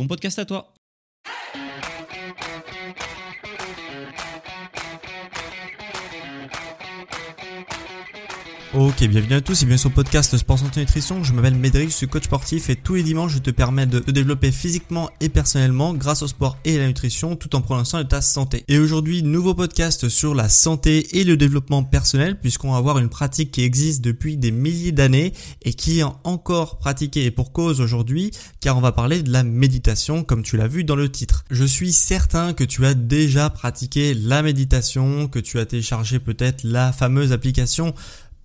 bon podcast à toi. Ok, bienvenue à tous et bienvenue sur le podcast Sport Santé Nutrition. Je m'appelle Médéric, je suis coach sportif et tous les dimanches je te permets de te développer physiquement et personnellement grâce au sport et à la nutrition tout en prenant soin de ta santé. Et aujourd'hui, nouveau podcast sur la santé et le développement personnel puisqu'on va voir une pratique qui existe depuis des milliers d'années et qui est encore pratiquée et pour cause aujourd'hui car on va parler de la méditation comme tu l'as vu dans le titre. Je suis certain que tu as déjà pratiqué la méditation, que tu as téléchargé peut-être la fameuse application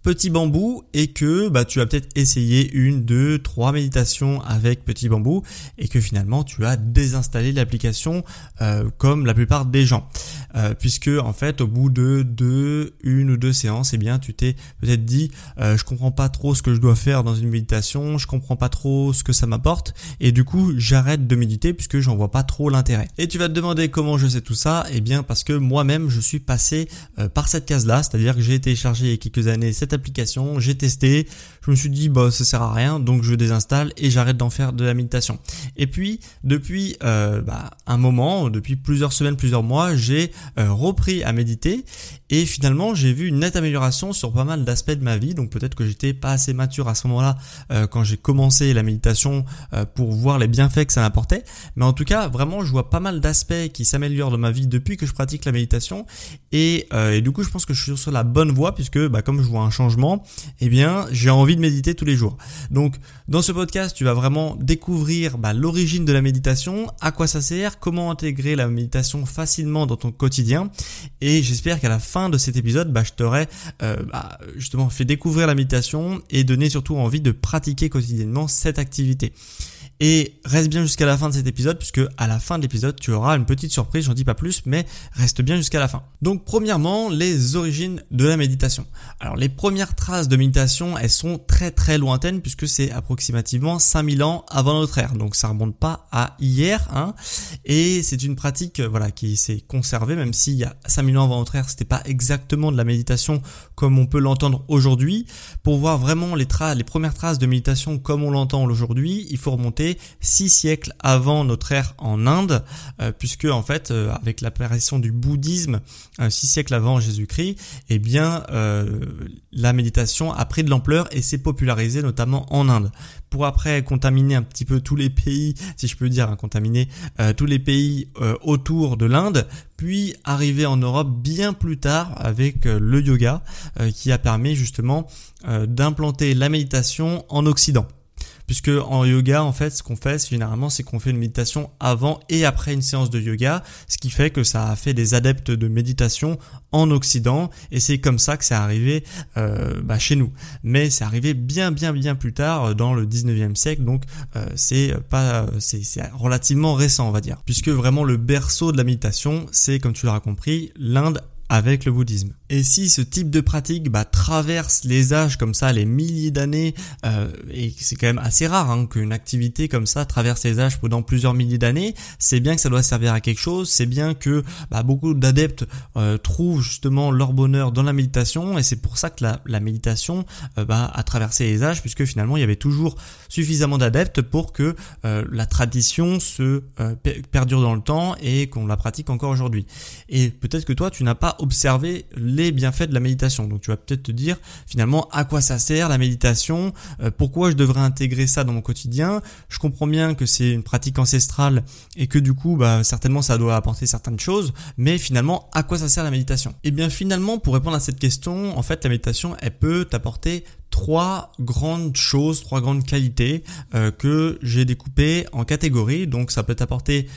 Petit Bambou et que bah, tu as peut-être essayé une, deux, trois méditations avec Petit Bambou et que finalement tu as désinstallé l'application euh, comme la plupart des gens. Euh, puisque en fait au bout de deux, une ou deux séances, eh bien tu t'es peut-être dit euh, je comprends pas trop ce que je dois faire dans une méditation, je comprends pas trop ce que ça m'apporte et du coup j'arrête de méditer puisque j'en vois pas trop l'intérêt. Et tu vas te demander comment je sais tout ça? Eh bien parce que moi-même je suis passé par cette case-là, c'est-à-dire que j'ai téléchargé il y a quelques années cette application, j'ai testé, je me suis dit bah ça sert à rien, donc je désinstalle et j'arrête d'en faire de la méditation. Et puis depuis euh, bah, un moment, depuis plusieurs semaines, plusieurs mois, j'ai euh, repris à méditer et finalement j'ai vu une nette amélioration sur pas mal d'aspects de ma vie. Donc peut-être que j'étais pas assez mature à ce moment-là euh, quand j'ai commencé la méditation pour voir les bienfaits que ça m'apportait. Mais en tout cas vraiment je vois pas mal d'aspects qui s'améliorent dans ma vie depuis que je pratique la méditation et, et, du coup je pense que je suis sur la bonne voie puisque bah, comme je vois un changement eh bien, j'ai envie de méditer tous les jours. Donc, dans ce podcast, tu vas vraiment découvrir bah, l'origine de la méditation, à quoi ça sert, comment intégrer la méditation facilement dans ton quotidien. Et j'espère qu'à la fin de cet épisode, bah, je t'aurai euh, bah, justement fait découvrir la méditation et donner surtout envie de pratiquer quotidiennement cette activité. Et reste bien jusqu'à la fin de cet épisode, puisque à la fin de l'épisode, tu auras une petite surprise, j'en dis pas plus, mais reste bien jusqu'à la fin. Donc premièrement, les origines de la méditation. Alors les premières traces de méditation, elles sont très très lointaines, puisque c'est approximativement 5000 ans avant notre ère. Donc ça remonte pas à hier, hein. Et c'est une pratique, voilà, qui s'est conservée, même s'il y a 5000 ans avant notre ère, c'était pas exactement de la méditation comme on peut l'entendre aujourd'hui. Pour voir vraiment les, les premières traces de méditation comme on l'entend aujourd'hui, il faut remonter six siècles avant notre ère en Inde, euh, puisque en fait, euh, avec l'apparition du bouddhisme, euh, six siècles avant Jésus-Christ, eh bien, la méditation a pris de l'ampleur et s'est popularisée notamment en Inde. Pour après contaminer un petit peu tous les pays, si je peux dire, hein, contaminer tous les pays autour de l'Inde, puis arriver en Europe bien plus tard avec le yoga, qui a permis justement d'implanter la méditation en Occident puisque en yoga en fait ce qu'on fait généralement c'est qu'on fait une méditation avant et après une séance de yoga ce qui fait que ça a fait des adeptes de méditation en Occident et c'est comme ça que c'est arrivé euh, bah, chez nous. Mais c'est arrivé bien bien bien plus tard euh, dans le 19e siècle donc euh, c'est pas c'est relativement récent on va dire. Puisque vraiment le berceau de la méditation c'est comme tu l'auras compris l'Inde avec le bouddhisme. Et si ce type de pratique bah, traverse les âges comme ça, les milliers d'années, euh, et c'est quand même assez rare hein, qu'une activité comme ça traverse les âges pendant plusieurs milliers d'années, c'est bien que ça doit servir à quelque chose, c'est bien que bah, beaucoup d'adeptes euh, trouvent justement leur bonheur dans la méditation, et c'est pour ça que la, la méditation euh, bah, a traversé les âges, puisque finalement il y avait toujours suffisamment d'adeptes pour que euh, la tradition se euh, perdure dans le temps et qu'on la pratique encore aujourd'hui. Et peut-être que toi tu n'as pas observer les bienfaits de la méditation. Donc tu vas peut-être te dire finalement à quoi ça sert la méditation, euh, pourquoi je devrais intégrer ça dans mon quotidien? Je comprends bien que c'est une pratique ancestrale et que du coup bah certainement ça doit apporter certaines choses, mais finalement à quoi ça sert la méditation? Et eh bien finalement pour répondre à cette question, en fait la méditation elle peut t'apporter trois grandes choses, trois grandes qualités euh, que j'ai découpées en catégories. Donc ça peut t'apporter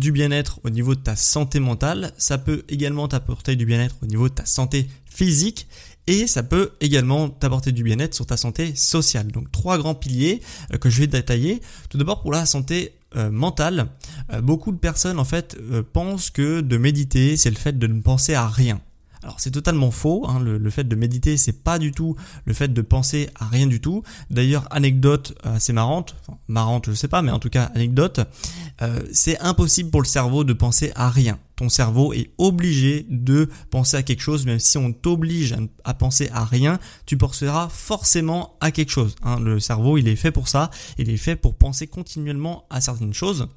du bien-être au niveau de ta santé mentale, ça peut également t'apporter du bien-être au niveau de ta santé physique et ça peut également t'apporter du bien-être sur ta santé sociale. Donc trois grands piliers euh, que je vais détailler. Tout d'abord pour la santé euh, mentale, beaucoup de personnes en fait pensent que de méditer, c'est le fait de ne penser à rien. Alors c'est totalement faux, hein, le, fait de méditer c'est pas du tout le fait de penser à rien du tout. D'ailleurs anecdote assez marrante, marrante je sais pas mais en tout cas anecdote, euh, c'est impossible pour le cerveau de penser à rien. Ton cerveau est obligé de penser à quelque chose, même si on t'oblige à, penser à rien, tu penseras forcément à quelque chose. Hein. Le cerveau il est fait pour ça, il est fait pour penser continuellement à certaines choses.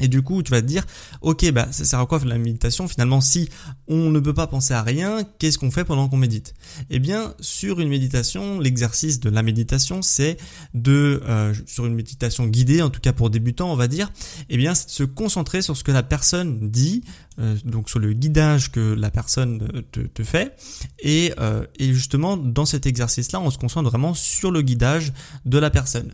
Et du coup, tu vas te dire, ok, bah ça sert à quoi la méditation Finalement, si on ne peut pas penser à rien, qu'est-ce qu'on fait pendant qu'on médite? Eh bien, sur une méditation, l'exercice de la méditation, c'est de, euh, sur une méditation guidée, en tout cas pour débutants, on va dire, eh bien, c'est de se concentrer sur ce que la personne dit, euh, donc sur le guidage que la personne euh, te, fait, et, et justement, dans cet exercice-là, on se concentre vraiment sur le guidage de la personne.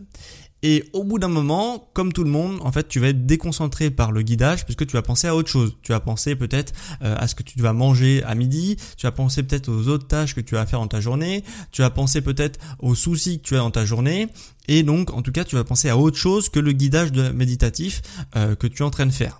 Et au bout d'un moment, comme tout le monde, en fait, tu vas être déconcentré par le guidage puisque tu vas penser à autre chose. Tu vas penser peut-être euh, à ce que tu vas manger à midi, tu vas penser peut-être aux autres tâches que tu vas faire dans ta journée, tu vas penser peut-être aux soucis que tu as dans ta journée. Et donc, en tout cas, tu vas penser à autre chose que le guidage méditatif euh, que tu es en train de faire.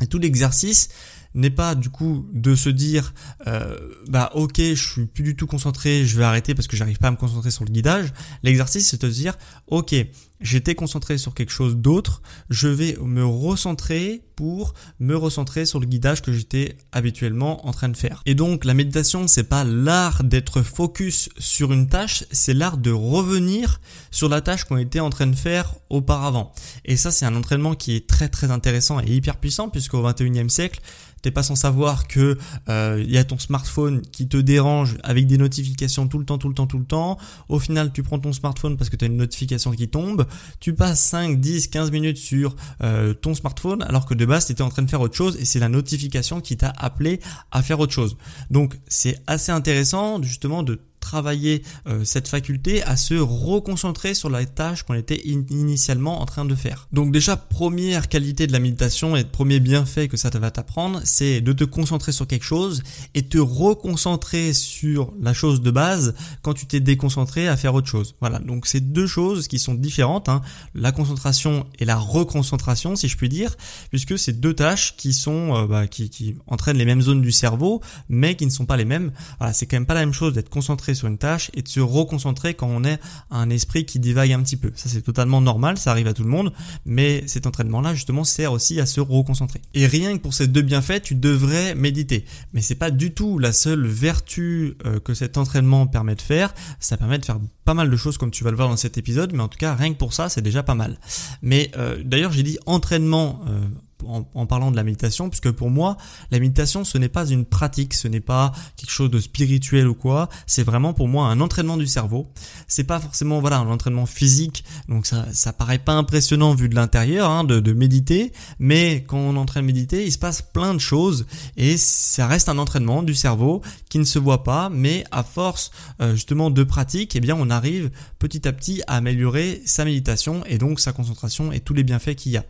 Et tout l'exercice, n'est pas du coup de se dire euh, bah ok je suis plus du tout concentré je vais arrêter parce que j'arrive pas à me concentrer sur le guidage. L'exercice c'est de se dire ok j'étais concentré sur quelque chose d'autre je vais me recentrer pour me recentrer sur le guidage que j'étais habituellement en train de faire. Et donc la méditation c'est pas l'art d'être focus sur une tâche c'est l'art de revenir sur la tâche qu'on était en train de faire auparavant. Et ça c'est un entraînement qui est très très intéressant et hyper puissant puisqu'au 21e siècle t'es pas sans savoir que euh, il y a ton smartphone qui te dérange avec des notifications tout le temps, tout le temps, tout le temps. Au final, tu prends ton smartphone parce que tu as une notification qui tombe. Tu passes 5, 10, 15 minutes sur euh, ton smartphone alors que de base, tu en train de faire autre chose et c'est la notification qui t'a appelé à faire autre chose. Donc, c'est assez intéressant justement de travailler euh, cette faculté à se reconcentrer sur la tâche qu'on était initialement en train de faire. Donc déjà, première qualité de la méditation et premier bienfait que ça va t'apprendre, c'est de te concentrer sur quelque chose et te reconcentrer sur la chose de base quand tu t'es déconcentré à faire autre chose. Voilà, donc c'est deux choses qui sont différentes, hein. la concentration et la reconcentration, si je puis dire, puisque c'est deux tâches qui sont euh, bah, qui, qui entraînent les mêmes zones du cerveau, mais qui ne sont pas les mêmes. Voilà, c'est quand même pas la même chose d'être concentré sur une tâche et de se reconcentrer quand on est un esprit qui divague un petit peu. Ça c'est totalement normal, ça arrive à tout le monde, mais cet entraînement-là justement sert aussi à se reconcentrer. Et rien que pour ces deux bienfaits, tu devrais méditer. Mais c'est pas du tout la seule vertu euh, que cet entraînement permet de faire. Ça permet de faire pas mal de choses comme tu vas le voir dans cet épisode, mais en tout cas rien que pour ça c'est déjà pas mal. Mais euh, d'ailleurs j'ai dit entraînement euh, en, parlant de la méditation, puisque pour moi, la méditation, ce n'est pas une pratique, ce n'est pas quelque chose de spirituel ou quoi, c'est vraiment pour moi un entraînement du cerveau. C'est pas forcément voilà un entraînement physique, donc ça ça paraît pas impressionnant vu de l'intérieur hein, de, de méditer, mais quand on est en train de méditer, il se passe plein de choses. Et ça reste un entraînement du cerveau qui ne se voit pas, mais à force euh, justement de pratique, eh bien on arrive petit à petit à améliorer sa méditation. Et donc sa concentration et tous les bienfaits qu'il y a.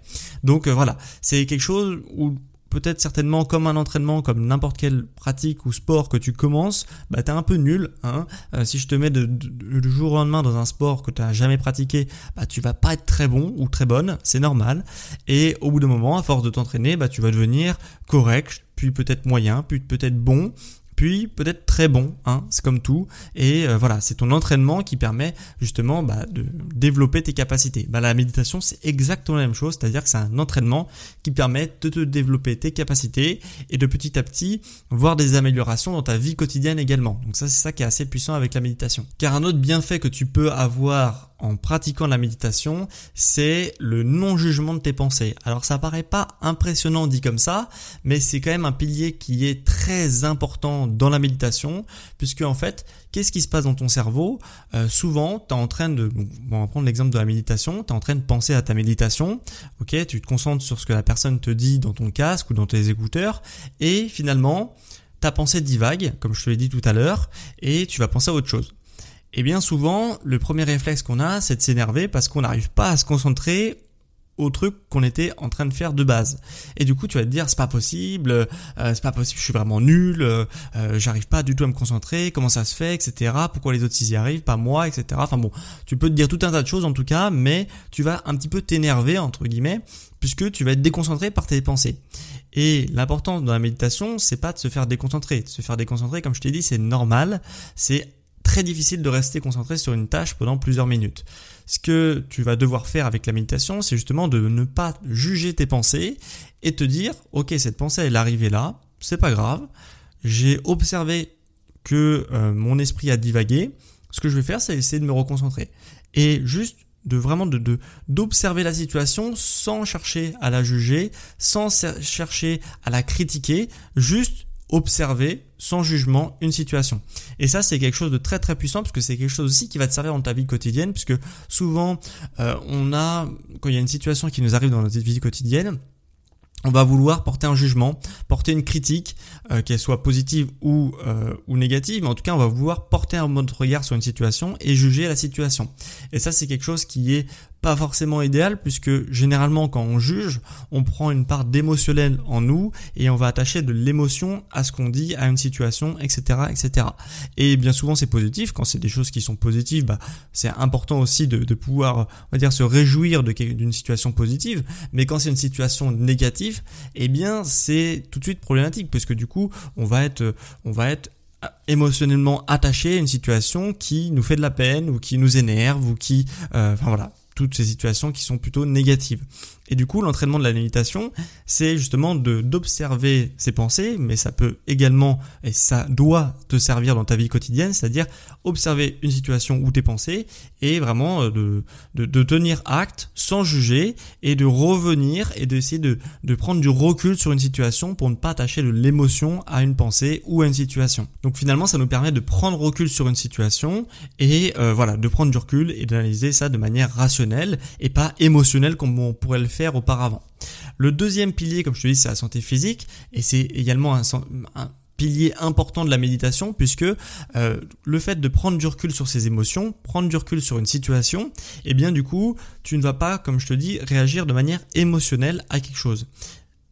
Donc euh, voilà, c'est quelque chose où peut-être certainement comme un entraînement, comme n'importe quelle pratique ou sport que tu commences, bah t'es un peu nul. Hein euh, si je te mets de, de, jour au lendemain dans un sport que tu n'as jamais pratiqué, bah tu vas pas être très bon ou très bonne, c'est normal. Et au bout d'un moment, à force de t'entraîner, bah tu vas devenir correct, puis peut-être moyen, puis peut-être bon, puis peut-être très bon, hein, c'est comme tout, et euh, voilà, c'est ton entraînement qui permet justement bah, de développer tes capacités. Bah, la méditation, c'est exactement la même chose, c'est-à-dire que c'est un entraînement qui permet de te développer tes capacités et de petit à petit voir des améliorations dans ta vie quotidienne également. Donc ça, c'est ça qui est assez puissant avec la méditation. Car un autre bienfait que tu peux avoir en pratiquant la méditation, c'est le non-jugement de tes pensées. Alors ça paraît pas impressionnant dit comme ça, mais c'est quand même un pilier qui est très important dans la méditation, puisque en fait, qu'est-ce qui se passe dans ton cerveau? Euh, Souvent, tu es en train de, bon, on va prendre l'exemple de la méditation, tu es en train de penser à ta méditation, ok, tu te concentres sur ce que la personne te dit dans ton casque ou dans tes écouteurs, et finalement, ta pensée divague, comme je te l'ai dit tout à l'heure, et tu vas penser à autre chose. Et bien souvent, le premier réflexe qu'on a, c'est de s'énerver parce qu'on n'arrive pas à se concentrer au truc qu'on était en train de faire de base. Et du coup, tu vas te dire c'est pas possible, euh, c'est pas possible, je suis vraiment nul, euh, euh, j'arrive pas du tout à me concentrer, comment ça se fait, etc. Pourquoi les autres s'y arrivent, pas moi, etc. Enfin bon, tu peux te dire tout un tas de choses en tout cas, mais tu vas un petit peu t'énerver entre guillemets, puisque tu vas être déconcentré par tes pensées. Et l'important dans la méditation, c'est pas de se faire déconcentrer. De se faire déconcentrer, comme je t'ai dit, c'est normal. C'est très difficile de rester concentré sur une tâche pendant plusieurs minutes. Ce que tu vas devoir faire avec la méditation, c'est justement de ne pas juger tes pensées et te dire, ok, cette pensée elle est arrivée là, c'est pas grave. J'ai observé que euh, mon esprit a divagué. Ce que je vais faire, c'est essayer de me reconcentrer et juste de vraiment de d'observer la situation sans chercher à la juger, sans chercher à la critiquer, juste observer sans jugement une situation. Et ça, c'est quelque chose de très très puissant parce que c'est quelque chose aussi qui va te servir dans ta vie quotidienne puisque souvent euh, on a, quand il y a une situation qui nous arrive dans notre vie quotidienne, on va vouloir porter un jugement, porter une critique, euh, qu'elle soit positive ou, euh, ou négative, mais en tout cas on va vouloir porter un mode regard sur une situation et juger la situation. Et ça c'est quelque chose qui est pas forcément idéal puisque généralement quand on juge, on prend une part d'émotionnel en nous et on va attacher de l'émotion à ce qu'on dit, à une situation, etc., etc. Et bien souvent c'est positif quand c'est des choses qui sont positives, bah, c'est important aussi de, pouvoir, on va dire, se réjouir d'une situation positive. Mais quand c'est une situation négative, eh bien c'est tout de suite problématique puisque du coup on va être, on va être émotionnellement attaché à une situation qui nous fait de la peine ou qui nous énerve ou qui, euh, enfin voilà, toutes ces situations qui sont plutôt négatives. Et du coup, l'entraînement de la méditation, c'est justement d'observer ses pensées, mais ça peut également, et ça doit te servir dans ta vie quotidienne, c'est-à-dire observer une situation ou tes pensées et vraiment euh, de, de, de, tenir acte sans juger et de revenir et d'essayer de, de prendre du recul sur une situation pour ne pas attacher de l'émotion à une pensée ou à une situation. Donc finalement, ça nous permet de prendre recul sur une situation et euh, voilà, de prendre du recul et d'analyser ça de manière rationnelle et pas émotionnelle comme on pourrait le faire auparavant. Le deuxième pilier, comme je te dis, c'est la santé physique et c'est également un, pilier important de la méditation puisque euh, le fait de prendre du recul sur ses émotions, prendre du recul sur une situation, et eh bien du coup, tu ne vas pas, comme je te dis, réagir de manière émotionnelle à quelque chose.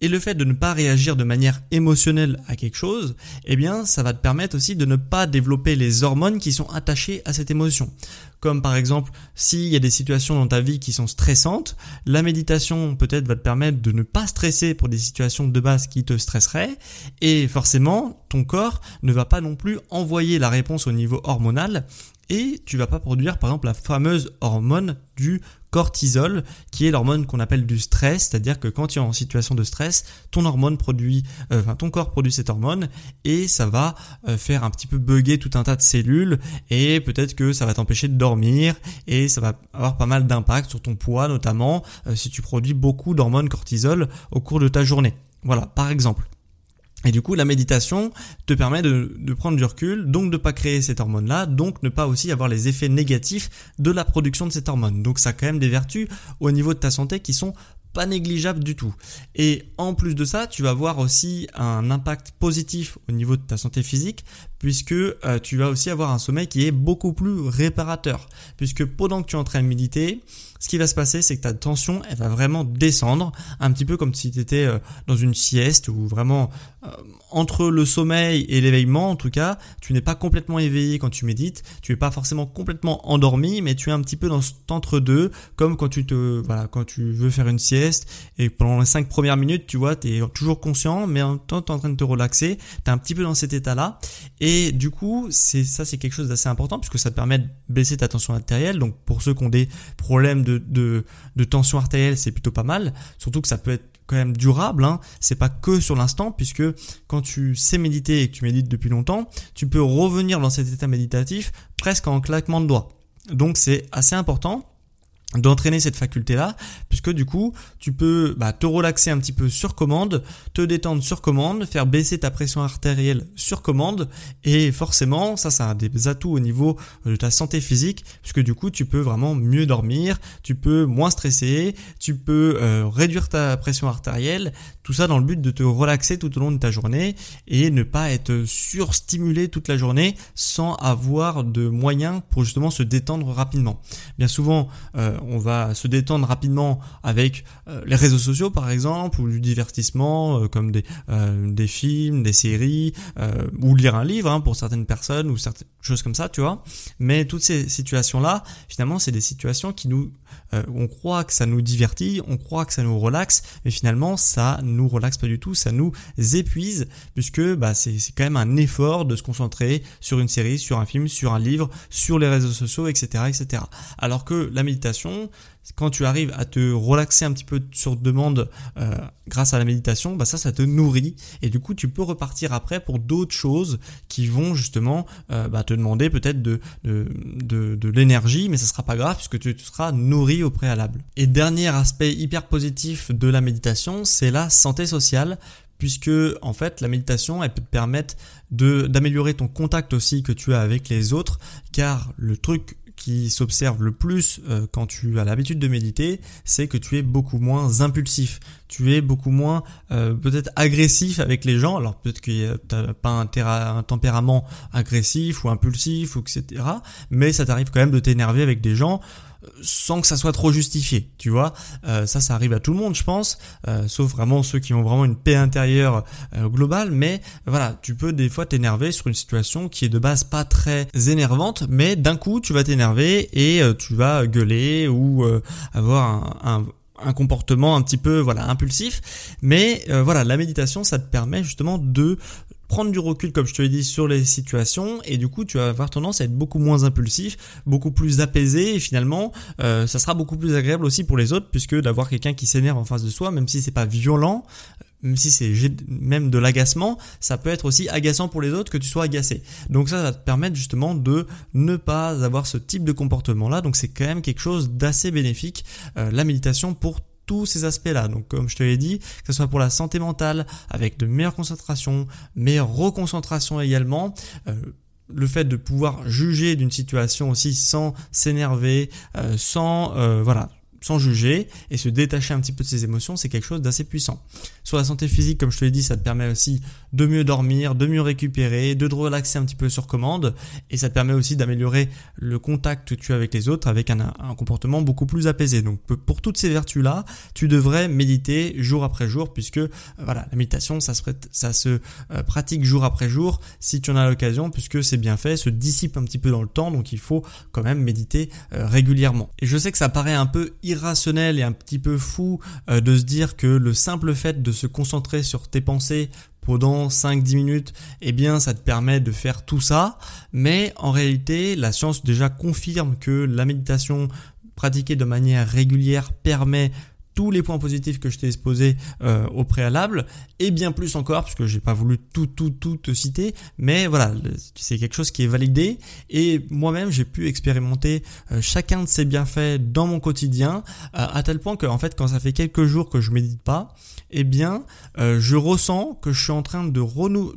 Et le fait de ne pas réagir de manière émotionnelle à quelque chose, eh bien, ça va te permettre aussi de ne pas développer les hormones qui sont attachées à cette émotion. Comme par exemple, s'il y a des situations dans ta vie qui sont stressantes, la méditation peut-être va te permettre de ne pas stresser pour des situations de base qui te stresseraient, et forcément, ton corps ne va pas non plus envoyer la réponse au niveau hormonal, et tu vas pas produire par exemple la fameuse hormone du cortisol, qui est l'hormone qu'on appelle du stress, c'est-à-dire que quand tu es en situation de stress, ton hormone produit, euh, enfin ton corps produit cette hormone et ça va euh, faire un petit peu bugger tout un tas de cellules et peut-être que ça va t'empêcher de dormir et ça va avoir pas mal d'impact sur ton poids notamment euh, si tu produis beaucoup d'hormones cortisol au cours de ta journée. Voilà, par exemple. Et du coup, la méditation te permet de, prendre du recul, donc de pas créer cette hormone-là, donc ne pas aussi avoir les effets négatifs de la production de cette hormone. Donc ça a quand même des vertus au niveau de ta santé qui sont pas négligeables du tout. Et en plus de ça, tu vas avoir aussi un impact positif au niveau de ta santé physique, puisque euh, tu vas aussi avoir un sommeil qui est beaucoup plus réparateur. Puisque pendant que tu es en train de méditer, ce qui va se passer, c'est que ta tension, elle va vraiment descendre, un petit peu comme si tu étais euh, dans une sieste ou vraiment euh, entre le sommeil et l'éveillement, en tout cas, tu n'es pas complètement éveillé quand tu médites, tu es pas forcément complètement endormi, mais tu es un petit peu dans cet entre-deux, comme quand tu te, voilà, quand tu veux faire une sieste et pendant les cinq premières minutes, tu vois, tu es toujours conscient, mais en même temps, tu es en train de te relaxer, tu es un petit peu dans cet état-là, et du coup, c'est ça, c'est quelque chose d'assez important puisque ça te permet de baisser ta tension artérielle. Donc, pour ceux qui ont des problèmes de, de, tension artérielle, c'est plutôt pas mal. Surtout que ça peut être quand même durable, hein. c'est pas que sur l'instant, puisque quand tu sais méditer et que tu médites depuis longtemps, tu peux revenir dans cet état méditatif presque en claquement de doigts. Donc c'est assez important d'entraîner cette faculté-là, puisque du coup, tu peux bah, te relaxer un petit peu sur commande, te détendre sur commande, faire baisser ta pression artérielle sur commande, et forcément, ça, ça a des atouts au niveau de ta santé physique, puisque du coup, tu peux vraiment mieux dormir, tu peux moins stresser, tu peux euh, réduire ta pression artérielle, tout ça dans le but de te relaxer tout au long de ta journée et ne pas être surstimulé toute la journée sans avoir de moyens pour justement se détendre rapidement. Bien souvent, euh, on va se détendre rapidement avec euh, les réseaux sociaux par exemple ou du divertissement euh, comme des, des films, des séries ou lire un livre hein, pour certaines personnes ou certaines choses comme ça, tu vois. Mais toutes ces situations-là, finalement, c'est des situations qui nous euh, on croit que ça nous divertit, on croit que ça nous relaxe, mais finalement ça nous relaxe pas du tout, ça nous épuise puisque bah, c'est quand même un effort de se concentrer sur une série, sur un film, sur un livre, sur les réseaux sociaux, etc., etc. Alors que la méditation, quand tu arrives à te relaxer un petit peu sur demande euh, grâce à la méditation, bah ça, ça te nourrit et du coup, tu peux repartir après pour d'autres choses qui vont justement euh, bah, te demander peut-être de, de, l'énergie, mais ça sera pas grave puisque tu, tu seras nourri au préalable. Et dernier aspect hyper positif de la méditation, c'est la santé sociale puisque en fait la méditation elle peut te permettre d'améliorer ton contact aussi que tu as avec les autres car le truc qui s'observe le plus euh, quand tu as l'habitude de méditer, c'est que tu es beaucoup moins impulsif. Tu es beaucoup moins euh, peut-être agressif avec les gens. Alors peut-être que tu n'as pas un, un, tempérament agressif ou impulsif ou etc. Mais ça t'arrive quand même de t'énerver avec des gens sans que ça soit trop justifié, tu vois. Euh, ça, ça arrive à tout le monde, je pense, euh, sauf vraiment ceux qui ont vraiment une paix intérieure euh, globale. Mais voilà, tu peux des fois t'énerver sur une situation qui est de base pas très énervante, mais d'un coup, tu vas t'énerver et tu vas gueuler ou avoir un, un comportement un petit peu voilà impulsif mais voilà la méditation ça te permet justement de prendre du recul, comme je te l'ai dit, sur les situations, et du coup, tu vas avoir tendance à être beaucoup moins impulsif, beaucoup plus apaisé, et finalement, euh, ça sera beaucoup plus agréable aussi pour les autres, puisque d'avoir quelqu'un qui s'énerve en face de soi, même si c'est pas violent, même si c'est même de l'agacement, ça peut être aussi agaçant pour les autres que tu sois agacé. Donc ça, ça va te permettre justement de ne pas avoir ce type de comportement-là. Donc c'est quand même quelque chose d'assez bénéfique, euh, la méditation pour tous ces aspects-là. Donc comme je te l'ai dit, que ce soit pour la santé mentale, avec de meilleures concentrations, meilleure reconcentrations également. Euh, le fait de pouvoir juger d'une situation aussi sans s'énerver, euh, sans euh, voilà, sans juger et se détacher un petit peu de ses émotions, c'est quelque chose d'assez puissant. Sur la santé physique, comme je te l'ai dit, ça te permet aussi de mieux dormir, de mieux récupérer, de te relaxer un petit peu sur commande et ça te permet aussi d'améliorer le contact que tu as avec les autres avec un, comportement beaucoup plus apaisé. Donc pour toutes ces vertus-là, tu devrais méditer jour après jour puisque voilà, la méditation, ça se, ça se euh, pratique jour après jour si tu en as l'occasion puisque c'est bien fait, se dissipe un petit peu dans le temps, donc il faut quand même méditer euh, régulièrement. Et je sais que ça paraît un peu irrationnel et un petit peu fou euh, de se dire que le simple fait de se concentrer sur tes pensées pendant 5-10 minutes, eh bien ça te permet de faire tout ça. Mais en réalité, la science déjà confirme que la méditation pratiquée de manière régulière permet tous les points positifs que je t'ai exposés euh, au préalable et bien plus encore puisque j'ai pas voulu tout tout tout te citer mais voilà c'est quelque chose qui est validé et moi-même j'ai pu expérimenter euh, chacun de ces bienfaits dans mon quotidien euh, à tel point que en fait quand ça fait quelques jours que je médite pas eh bien je ressens que je suis en train de,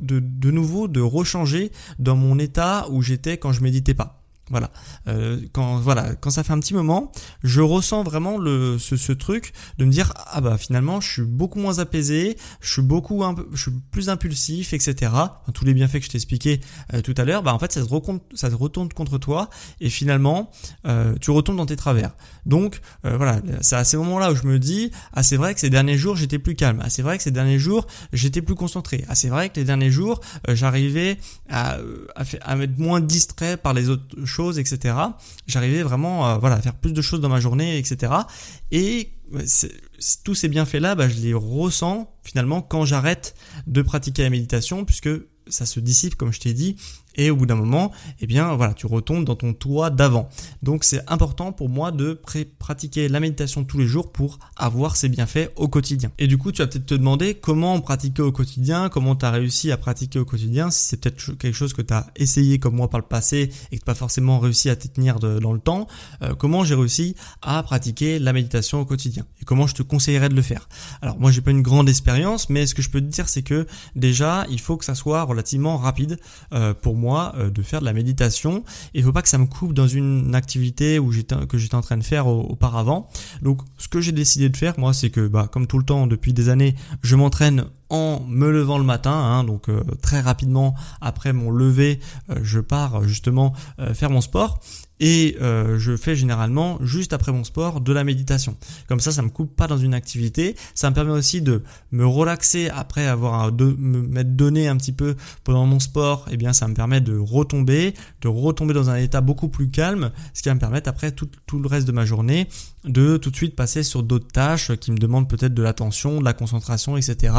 de, de nouveau de rechanger dans mon état où j'étais quand je méditais pas voilà. Euh, quand voilà, quand ça fait un petit moment, je ressens vraiment le ce, ce, truc de me dire ah bah finalement je suis beaucoup moins apaisé, je suis beaucoup un, je suis plus impulsif, etc. tous les bienfaits que je t'ai expliqué euh, tout à l'heure, bah en fait ça se, ça se retourne contre toi et finalement euh, tu retombes dans tes travers. Donc euh, voilà, c'est à ces moments-là où je me dis ah c'est vrai que ces derniers jours j'étais plus calme, ah c'est vrai que ces derniers jours j'étais plus concentré, ah c'est vrai que les derniers jours euh, j'arrivais à, à, à être moins distrait par les autres choses etc. J'arrivais vraiment à, voilà, à faire plus de choses dans ma journée, etc. Et tous ces bienfaits-là, bah, je les ressens finalement quand j'arrête de pratiquer la méditation, puisque ça se dissipe, comme je t'ai dit, et au bout d'un moment, eh bien voilà, tu retombes dans ton toit d'avant. Donc c'est important pour moi de pratiquer la méditation tous les jours pour avoir ses bienfaits au quotidien. Et du coup, tu vas peut-être te demander comment pratiquer au quotidien, comment tu as réussi à pratiquer au quotidien, si c'est peut-être quelque chose que tu as essayé comme moi par le passé et que tu pas forcément réussi à te tenir dans le temps, euh, comment j'ai réussi à pratiquer la méditation au quotidien et comment je te conseillerais de le faire. Alors moi j'ai pas une grande expérience, mais ce que je peux te dire c'est que déjà il faut que ça soit relativement rapide euh, pour moi euh, de faire de la méditation. Il faut pas que ça me coupe dans une activité où que j'étais en train de faire auparavant. Donc ce que j'ai décidé de faire moi c'est que bah comme tout le temps depuis des années je m'entraîne en me levant le matin, hein, donc euh, très rapidement après mon lever, euh, je pars justement faire mon sport et je fais généralement juste après mon sport de la méditation. Comme ça, ça me coupe pas dans une activité, ça me permet aussi de me relaxer après avoir de me m'être donné un petit peu pendant mon sport. Et eh bien, ça me permet de retomber, de retomber dans un état beaucoup plus calme, ce qui va me permettre après tout, tout le reste de ma journée de tout de suite passer sur d'autres tâches qui me demandent peut-être de l'attention, de la concentration, etc.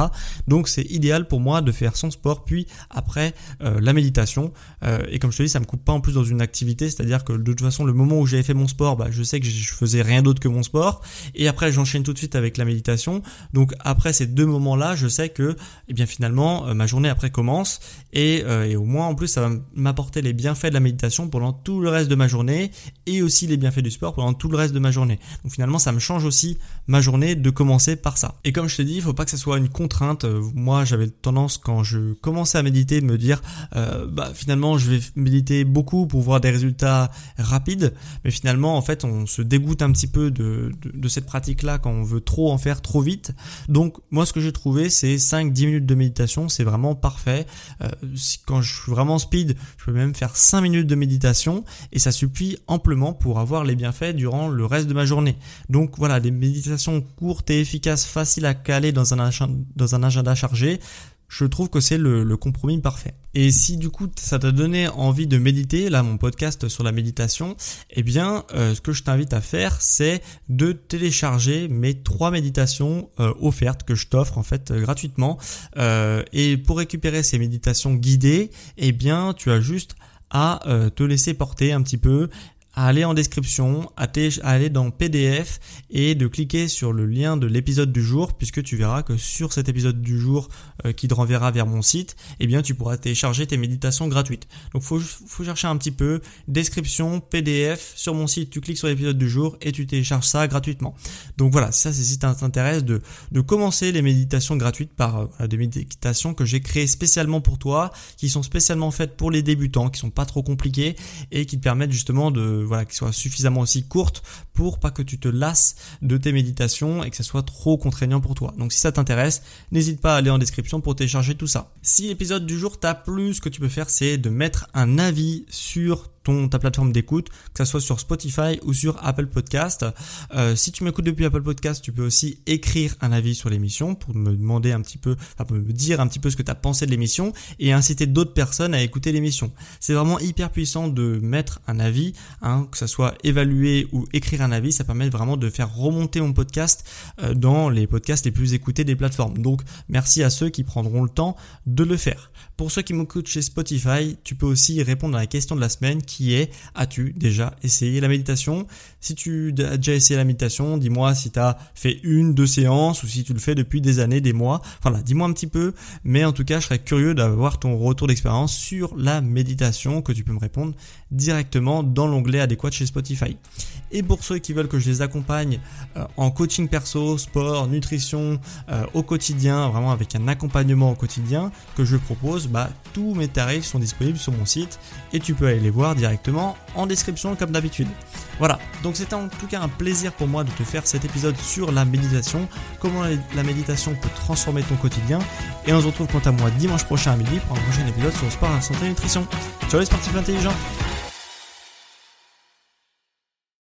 Donc c'est idéal pour moi de faire son sport puis après euh, la méditation. Euh, et comme je te dis, ça me coupe pas en plus dans une activité, c'est-à-dire que de toute façon le moment où j'avais fait mon sport, bah, je sais que je faisais rien d'autre que mon sport. Et après j'enchaîne tout de suite avec la méditation. Donc après ces deux moments-là, je sais que eh bien finalement euh, ma journée après commence et, et au moins en plus ça va m'apporter les bienfaits de la méditation pendant tout le reste de ma journée et aussi les bienfaits du sport pendant tout le reste de ma journée. Donc finalement, ça me change aussi ma journée de commencer par ça. Et comme je te dis, il faut pas que ça soit une contrainte. Euh, moi, j'avais tendance quand je commençais à méditer de me dire, euh, bah finalement, je vais méditer beaucoup pour voir des résultats rapides. Mais finalement, en fait, on se dégoûte un petit peu de, de, cette pratique-là quand on veut trop en faire trop vite. Donc moi, ce que j'ai trouvé, c'est 5-10 minutes de méditation, c'est vraiment parfait. Euh, quand je suis vraiment speed, je peux même faire 5 minutes de méditation et ça suffit amplement pour avoir les bienfaits durant le reste de ma journée. Donc voilà, des méditations courtes et efficaces, faciles à caler dans un, dans un agenda chargé, je trouve que c'est le, compromis parfait. Et si du coup ça t'a donné envie de méditer, là mon podcast sur la méditation, eh bien euh, ce que je t'invite à faire c'est de télécharger mes trois méditations euh, offertes que je t'offre en fait euh, gratuitement. et pour récupérer ces méditations guidées, eh bien tu as juste à te laisser porter un petit peu à aller en description, à, aller dans PDF et de cliquer sur le lien de l'épisode du jour puisque tu verras que sur cet épisode du jour euh, qui te renverra vers mon site, eh bien tu pourras télécharger tes méditations gratuites. Donc faut, faut chercher un petit peu description, PDF, sur mon site tu cliques sur l'épisode du jour et tu télécharges ça gratuitement. Donc voilà, ça c'est si t'intéresse de, de commencer les méditations gratuites par euh, des méditations que j'ai créées spécialement pour toi, qui sont spécialement faites pour les débutants, qui sont pas trop compliquées et qui te permettent justement de voilà, qui soit suffisamment aussi courte pour pas que tu te lasses de tes méditations et que ça soit trop contraignant pour toi. Donc si ça t'intéresse, n'hésite pas à aller en description pour télécharger tout ça. Si l'épisode du jour t'a plu, ce que tu peux faire c'est de mettre un avis sur ta plateforme d'écoute, que ce soit sur Spotify ou sur Apple Podcast. Euh, si tu m'écoutes depuis Apple Podcast, tu peux aussi écrire un avis sur l'émission pour me demander un petit peu, enfin, me dire un petit peu ce que tu as pensé de l'émission et inciter d'autres personnes à écouter l'émission. C'est vraiment hyper puissant de mettre un avis, hein, que ce soit évaluer ou écrire un avis, ça permet vraiment de faire remonter mon podcast euh, dans les podcasts les plus écoutés des plateformes. Donc merci à ceux qui prendront le temps de le faire. Pour ceux qui m'écoutent chez Spotify, tu peux aussi répondre à la question de la semaine qui est as-tu déjà essayé la méditation? Si tu as déjà essayé la méditation, dis-moi si tu as fait une, deux séances ou si tu le fais depuis des années, des mois. Voilà, dis-moi un petit peu, mais en tout cas, je serais curieux d'avoir ton retour d'expérience sur la méditation que tu peux me répondre directement dans l'onglet adéquat chez Spotify. Et pour ceux qui veulent que je les accompagne euh, en coaching perso, sport, nutrition euh, au quotidien, vraiment avec un accompagnement au quotidien que je propose, bah, tous mes tarifs sont disponibles sur mon site et tu peux aller les voir directement en description comme d'habitude. Voilà, donc c'était en tout cas un plaisir pour moi de te faire cet épisode sur la méditation, comment la méditation peut transformer ton quotidien. Et on se retrouve quant à moi dimanche prochain à midi pour un prochain épisode sur le sport, la santé et nutrition. Ciao les sportifs intelligents